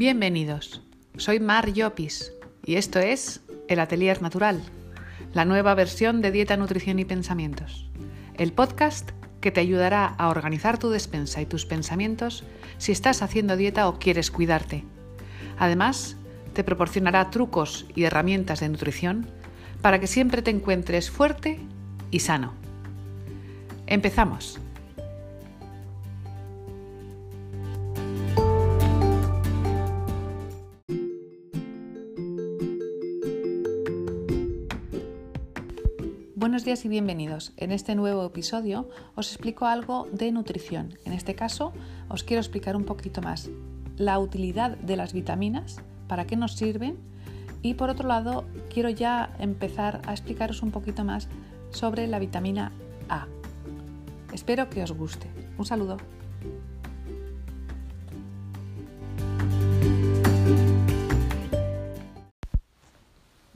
Bienvenidos, soy Mar Llopis y esto es El Atelier Natural, la nueva versión de Dieta, Nutrición y Pensamientos, el podcast que te ayudará a organizar tu despensa y tus pensamientos si estás haciendo dieta o quieres cuidarte. Además, te proporcionará trucos y herramientas de nutrición para que siempre te encuentres fuerte y sano. Empezamos. Buenos días y bienvenidos. En este nuevo episodio os explico algo de nutrición. En este caso os quiero explicar un poquito más la utilidad de las vitaminas, para qué nos sirven y por otro lado quiero ya empezar a explicaros un poquito más sobre la vitamina A. Espero que os guste. Un saludo.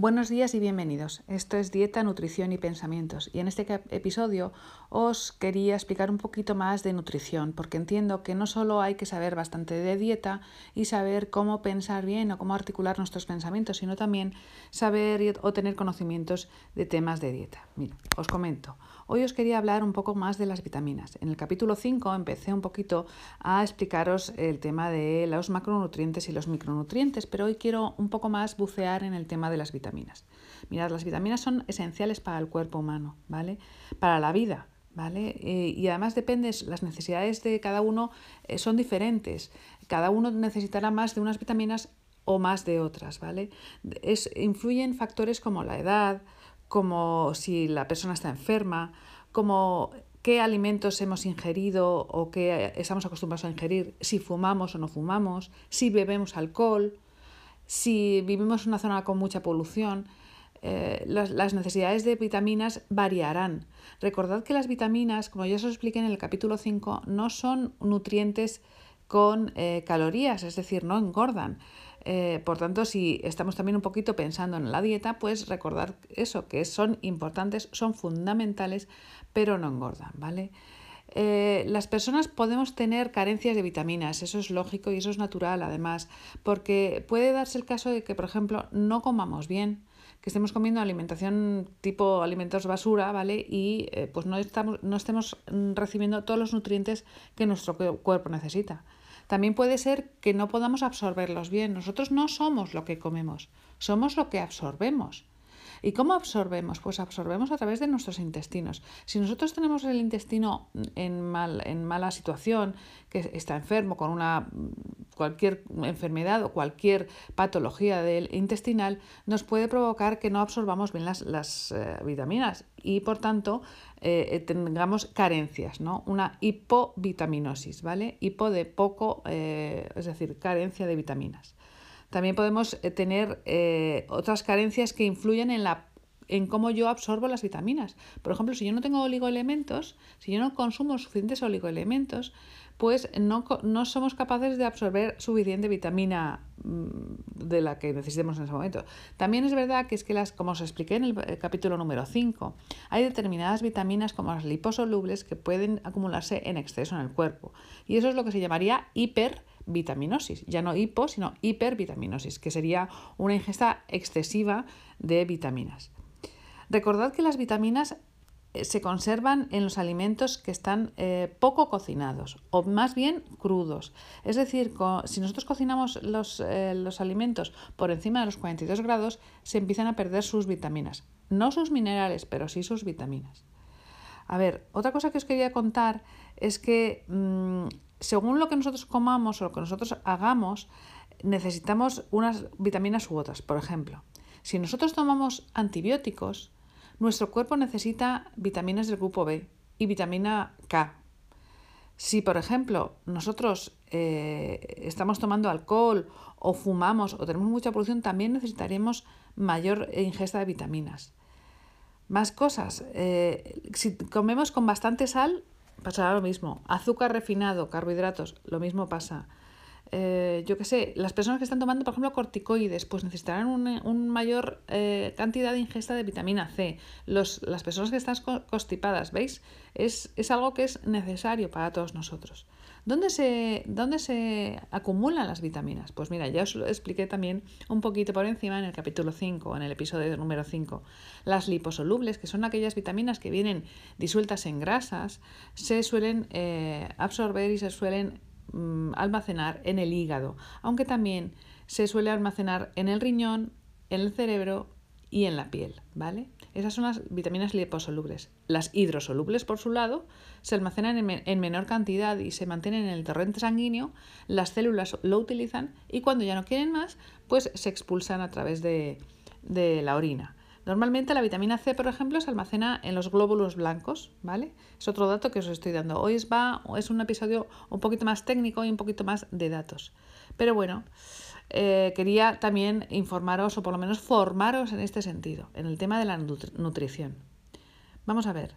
Buenos días y bienvenidos. Esto es Dieta, Nutrición y Pensamientos y en este episodio os quería explicar un poquito más de nutrición porque entiendo que no solo hay que saber bastante de dieta y saber cómo pensar bien o cómo articular nuestros pensamientos, sino también saber o tener conocimientos de temas de dieta. Mira, os comento. Hoy os quería hablar un poco más de las vitaminas. En el capítulo 5 empecé un poquito a explicaros el tema de los macronutrientes y los micronutrientes, pero hoy quiero un poco más bucear en el tema de las vitaminas. Mirad, las vitaminas son esenciales para el cuerpo humano, ¿vale? Para la vida, ¿vale? Eh, y además depende, las necesidades de cada uno eh, son diferentes. Cada uno necesitará más de unas vitaminas o más de otras, ¿vale? Es, influyen factores como la edad, como si la persona está enferma, como qué alimentos hemos ingerido o qué estamos acostumbrados a ingerir, si fumamos o no fumamos, si bebemos alcohol, si vivimos en una zona con mucha polución. Eh, las, necesidades de vitaminas variarán. Recordad que las vitaminas, como ya os expliqué en el capítulo 5, no son nutrientes con eh, calorías, es decir, no engordan. Eh, por tanto, si estamos también un poquito pensando en la dieta, pues recordar eso, que son importantes, son fundamentales, pero no engordan, ¿vale? Eh, las personas podemos tener carencias de vitaminas, eso es lógico y eso es natural además, porque puede darse el caso de que, por ejemplo, no comamos bien, que estemos comiendo alimentación tipo alimentos basura, ¿vale? Y eh, pues no, estamos, no estemos recibiendo todos los nutrientes que nuestro cuerpo necesita. También puede ser que no podamos absorberlos bien. Nosotros no somos lo que comemos, somos lo que absorbemos. ¿Y cómo absorbemos? Pues absorbemos a través de nuestros intestinos. Si nosotros tenemos el intestino en, mal, en mala situación, que está enfermo con una cualquier enfermedad o cualquier patología del intestinal, nos puede provocar que no absorbamos bien las, las eh, vitaminas y por tanto eh, eh, tengamos carencias, ¿no? Una hipovitaminosis, ¿vale? Hipo de poco, es decir, carencia de vitaminas. También podemos eh, tener eh, otras carencias que influyen en la en cómo yo absorbo las vitaminas. Por ejemplo, si yo no tengo oligoelementos, si yo no consumo suficientes oligoelementos, pues no, no somos capaces de absorber suficiente vitamina mm, de la que necesitemos en ese momento. También es verdad que es que las, como os expliqué en el capítulo número 5, hay determinadas vitaminas como las liposolubles que pueden acumularse en exceso en el cuerpo. Y eso es lo que se llamaría hiper vitaminosis, ya no hipo, sino hipervitaminosis, que sería una ingesta excesiva de vitaminas. Recordad que las vitaminas eh, se conservan en los alimentos que están eh, poco cocinados o más bien crudos. Es decir, si nosotros cocinamos los, eh, los, alimentos por encima de los 42 grados, se empiezan a perder sus vitaminas. No sus minerales, pero sí sus vitaminas. A ver, otra cosa que os quería contar es que mm, según lo que nosotros comamos o lo que nosotros hagamos, necesitamos unas vitaminas u otras. Por ejemplo, si nosotros tomamos antibióticos, nuestro cuerpo necesita vitaminas del grupo B y vitamina K. Si, por ejemplo, nosotros eh, estamos tomando alcohol o fumamos o tenemos mucha polución, también necesitaremos mayor ingesta de vitaminas. Más cosas. Eh, si comemos con bastante sal, pasará lo mismo. Azúcar refinado, carbohidratos, lo mismo pasa. eh, yo qué sé, las personas que están tomando, por ejemplo, corticoides, pues necesitarán una un mayor eh, cantidad de ingesta de vitamina C. Los, las personas que están constipadas, ¿veis? Es, es, algo que es necesario para todos nosotros. ¿Dónde se, ¿Dónde se acumulan las vitaminas? Pues mira, ya os lo expliqué también un poquito por encima en el capítulo 5, en el episodio número 5. Las liposolubles, que son aquellas vitaminas que vienen disueltas en grasas, se suelen eh, absorber y se suelen Mm, almacenar en el hígado, aunque también se suele almacenar en el riñón, en el cerebro y en la piel, ¿vale? Esas son las vitaminas liposolubles. Las hidrosolubles, por su lado, se almacenan en, menor cantidad y se mantienen en el torrente sanguíneo, las células lo utilizan y cuando ya no quieren más, pues se expulsan a través de la orina. Normalmente la vitamina C, por ejemplo, se almacena en los glóbulos blancos, ¿vale? Es otro dato que os estoy dando. Hoy es, va, es un episodio un poquito más técnico y un poquito más de datos. Pero bueno, eh, quería también informaros o por lo menos formaros en este sentido, en el tema de la nutrición. Vamos a ver,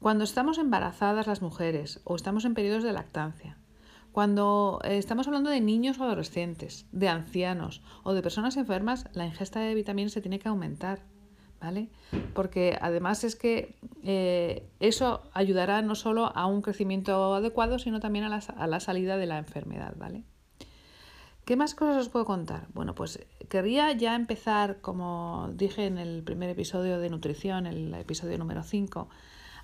cuando estamos embarazadas las mujeres o estamos en periodos de lactancia, cuando eh, estamos hablando de niños o adolescentes, de ancianos o de personas enfermas, la ingesta de vitaminas se tiene que aumentar. ¿vale? Porque además es que eh, eso ayudará no solo a un crecimiento adecuado, sino también a la, a la, salida de la enfermedad, ¿vale? ¿Qué más cosas os puedo contar? Bueno, pues querría ya empezar, como dije en el primer episodio de nutrición, el episodio número 5,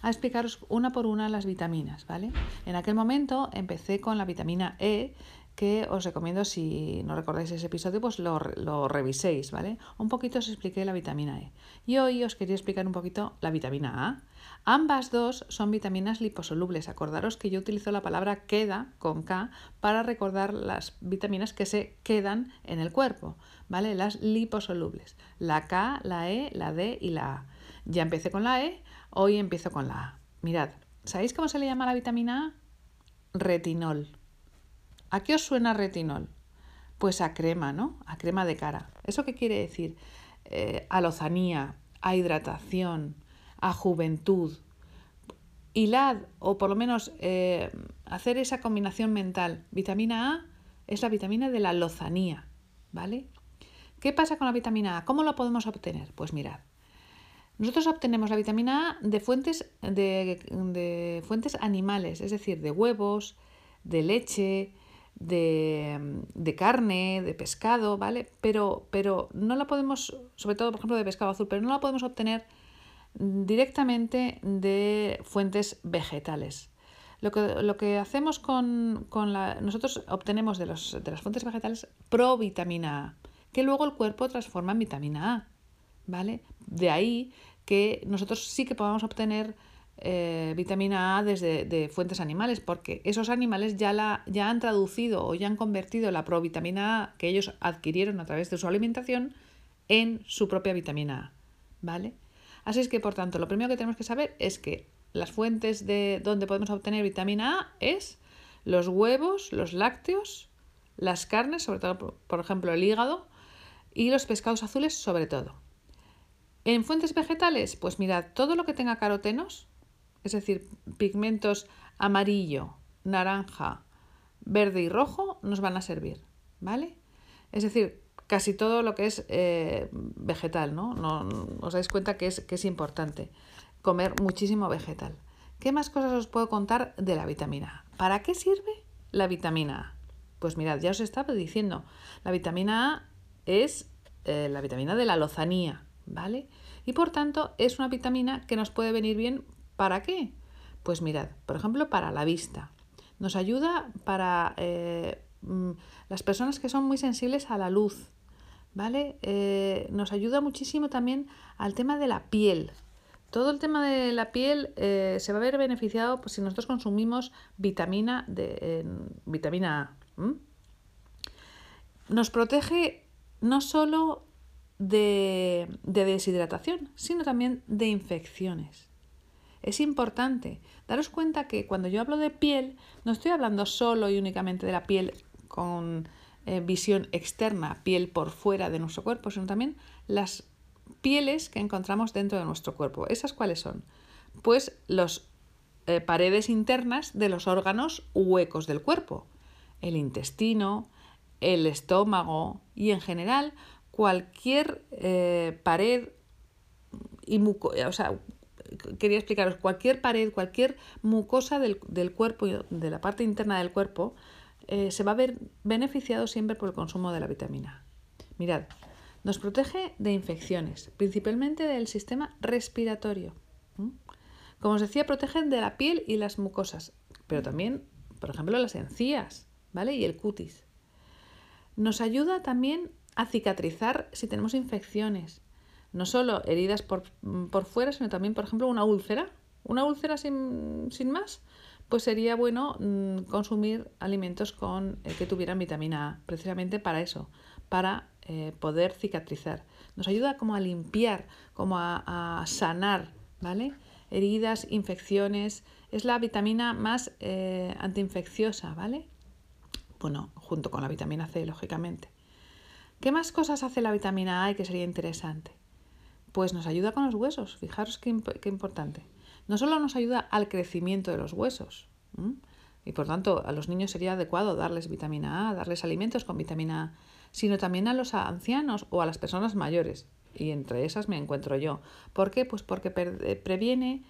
a explicaros una por una las vitaminas, ¿vale? En aquel momento empecé con la vitamina E, que os recomiendo, si no recordáis ese episodio, pues lo, lo, reviséis, ¿vale? Un poquito os expliqué la vitamina E. Y hoy os quería explicar un poquito la vitamina A. Ambas dos son vitaminas liposolubles. Acordaros que yo utilizo la palabra queda con K para recordar las vitaminas que se quedan en el cuerpo, ¿vale? Las liposolubles. La K, la E, la D y la A. Ya empecé con la E, hoy empiezo con la A. Mirad, ¿sabéis cómo se le llama la vitamina A? Retinol. ¿A qué os suena retinol? Pues a crema, ¿no? A crema de cara. ¿Eso qué quiere decir? Eh, a lozanía, a hidratación, a juventud. Hilad, o por lo menos eh, hacer esa combinación mental. Vitamina A es la vitamina de la lozanía, ¿vale? ¿Qué pasa con la vitamina A? ¿Cómo la podemos obtener? Pues mirad. Nosotros obtenemos la vitamina A de fuentes, de, de fuentes animales, es decir, de huevos, de leche, de, carne, de pescado, ¿vale? Pero, pero no la podemos, sobre todo por ejemplo de pescado azul, pero no la podemos obtener directamente de fuentes vegetales. Lo que, lo que hacemos con, con, la... Nosotros obtenemos de, los, de las fuentes vegetales provitamina A, que luego el cuerpo transforma en vitamina A, ¿vale? De ahí que nosotros sí que podamos obtener eh, vitamina A desde de fuentes animales, porque esos animales ya, la, ya han traducido o ya han convertido la provitamina A que ellos adquirieron a través de su alimentación en su propia vitamina A. ¿Vale? Así es que, por tanto, lo primero que tenemos que saber es que las fuentes de donde podemos obtener vitamina A es los huevos, los lácteos, las carnes, sobre todo, por ejemplo, el hígado, y los pescados azules, sobre todo. En fuentes vegetales, pues mirad, todo lo que tenga carotenos, es decir, pigmentos amarillo, naranja, verde y rojo, nos van a servir, ¿vale? Es decir, casi todo lo que es eh, vegetal, ¿no? ¿no? Os dais cuenta que es, que es importante comer muchísimo vegetal. ¿Qué más cosas os puedo contar de la vitamina A? ¿Para qué sirve la vitamina A? Pues mirad, ya os estaba diciendo, la vitamina A es eh, la vitamina de la lozanía, ¿vale? Y por tanto es una vitamina que nos puede venir bien ¿Para qué? Pues mirad, por ejemplo, para la vista. Nos ayuda para eh, mm, las personas que son muy sensibles a la luz, ¿vale? Eh, nos ayuda muchísimo también al tema de la piel. Todo el tema de la piel eh, se va a ver beneficiado pues, si nosotros consumimos vitamina, de, vitamina A. Nos protege no solo de deshidratación, sino también de infecciones. Es importante daros cuenta que cuando yo hablo de piel, no estoy hablando solo y únicamente de la piel con eh, visión externa, piel por fuera de nuestro cuerpo, sino también las pieles que encontramos dentro de nuestro cuerpo. ¿Esas cuáles son? Pues las eh, paredes internas de los órganos huecos del cuerpo. El intestino, el estómago y en general cualquier eh, pared y o sea, quería explicaros, cualquier pared, cualquier mucosa del, del cuerpo, de la parte interna del cuerpo, eh, se va a ver beneficiado siempre por el consumo de la vitamina Mirad, nos protege de infecciones, principalmente del sistema respiratorio. Como os decía, protegen de la piel y las mucosas, pero también, por ejemplo, las encías, ¿vale? Y el cutis. Nos ayuda también a cicatrizar si tenemos infecciones. No solo heridas por, por fuera, sino también, por ejemplo, una úlcera. Una úlcera sin, sin más, pues sería bueno mm, consumir alimentos con, eh, que tuvieran vitamina A, precisamente para eso, para eh, poder cicatrizar. Nos ayuda como a limpiar, como a, sanar, ¿vale? Heridas, infecciones. Es la vitamina más eh, antiinfecciosa, ¿vale? Bueno, junto con la vitamina C, lógicamente. ¿Qué más cosas hace la vitamina A y que sería interesante? Pues nos ayuda con los huesos, fijaros qué, importante. No solo nos ayuda al crecimiento de los huesos, y por tanto a los niños sería adecuado darles vitamina A, darles alimentos con vitamina A, sino también a los ancianos o a las personas mayores. Y entre esas me encuentro yo. ¿Por qué? Pues porque eh, previene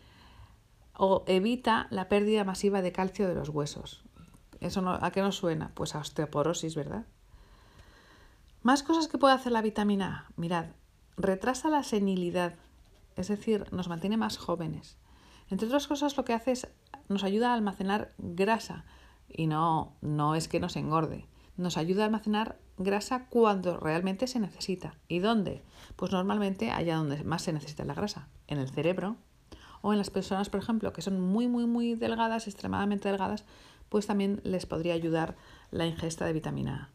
o evita la pérdida masiva de calcio de los huesos. ¿Eso a qué nos suena? Pues a osteoporosis, ¿verdad? Más cosas que puede hacer la vitamina A. Mirad, retrasa la senilidad, es decir, nos mantiene más jóvenes. Entre otras cosas, lo que hace es nos ayuda a almacenar grasa y no, no es que nos engorde. Nos ayuda a almacenar grasa cuando realmente se necesita. ¿Y dónde? Pues normalmente allá donde más se necesita la grasa, en el cerebro o en las personas, por ejemplo, que son muy, muy, muy delgadas, extremadamente delgadas, pues también les podría ayudar la ingesta de vitamina A.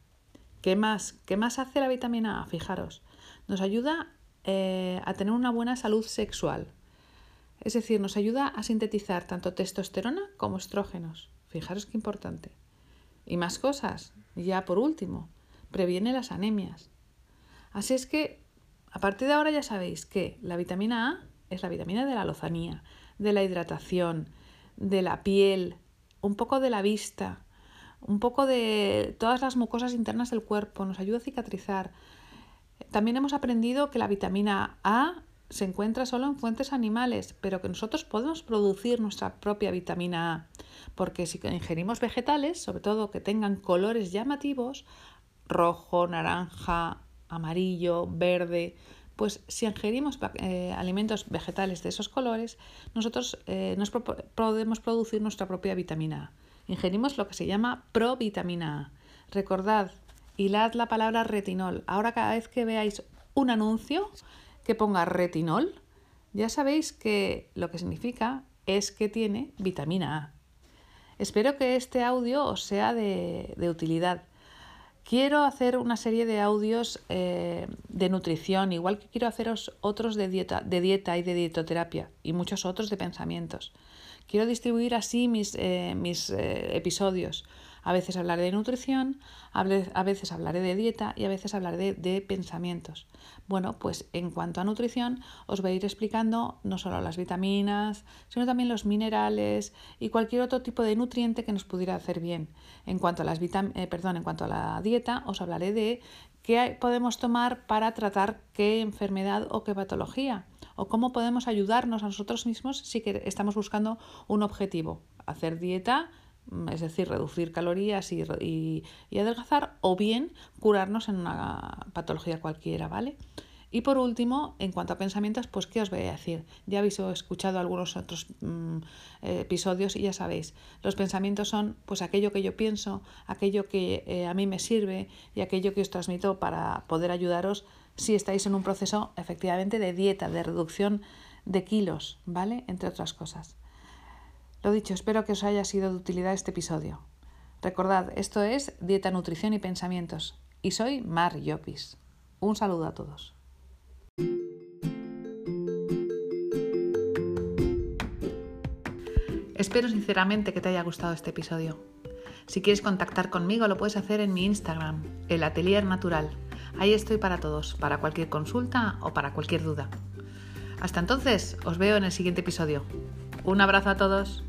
¿Qué más? ¿Qué más hace la vitamina A? Fijaros, nos ayuda eh, a tener una buena salud sexual. Es decir, nos ayuda a sintetizar tanto testosterona como estrógenos. Fijaros qué importante. Y más cosas. Ya por último, previene las anemias. Así es que, a partir de ahora ya sabéis que la vitamina A es la vitamina de la lozanía, de la hidratación, de la piel, un poco de la vista, un poco de todas las mucosas internas del cuerpo, nos ayuda a cicatrizar. También hemos aprendido que la vitamina A se encuentra solo en fuentes animales, pero que nosotros podemos producir nuestra propia vitamina A, porque si ingerimos vegetales, sobre todo que tengan colores llamativos, rojo, naranja, amarillo, verde, pues si ingerimos eh, alimentos vegetales de esos colores, nosotros eh, nos podemos producir nuestra propia vitamina A. Ingerimos lo que se llama provitamina A. Recordad, hilad la palabra retinol. Ahora cada vez que veáis un anuncio que ponga retinol, ya sabéis que lo que significa es que tiene vitamina A. Espero que este audio os sea de utilidad. Quiero hacer una serie de audios eh, de nutrición, igual que quiero haceros otros de dieta, de dieta y de dietoterapia y muchos otros de pensamientos. Quiero distribuir así mis, eh, mis eh, episodios. A veces hablaré de nutrición, a veces hablaré de dieta y a veces hablaré de, pensamientos. Bueno, pues en cuanto a nutrición, os voy a ir explicando no solo las vitaminas, sino también los minerales y cualquier otro tipo de nutriente que nos pudiera hacer bien. En cuanto a, las eh, perdón, en cuanto a la dieta, os hablaré de qué podemos tomar para tratar qué enfermedad o qué patología, o cómo podemos ayudarnos a nosotros mismos si estamos buscando un objetivo, hacer dieta es decir, reducir calorías y, y, adelgazar, o bien curarnos en una patología cualquiera, ¿vale? Y por último, en cuanto a pensamientos, pues ¿qué os voy a decir? Ya habéis escuchado algunos otros mm, episodios y ya sabéis, los pensamientos son pues aquello que yo pienso, aquello que eh, a mí me sirve y aquello que os transmito para poder ayudaros si estáis en un proceso efectivamente de dieta, de reducción de kilos, ¿vale? Entre otras cosas. Lo dicho, espero que os haya sido de utilidad este episodio. Recordad, esto es Dieta, Nutrición y Pensamientos. Y soy Mar Llopis. Un saludo a todos. Espero sinceramente que te haya gustado este episodio. Si quieres contactar conmigo lo puedes hacer en mi Instagram, el Atelier Natural. Ahí estoy para todos, para cualquier consulta o para cualquier duda. Hasta entonces, os veo en el siguiente episodio. Un abrazo a todos.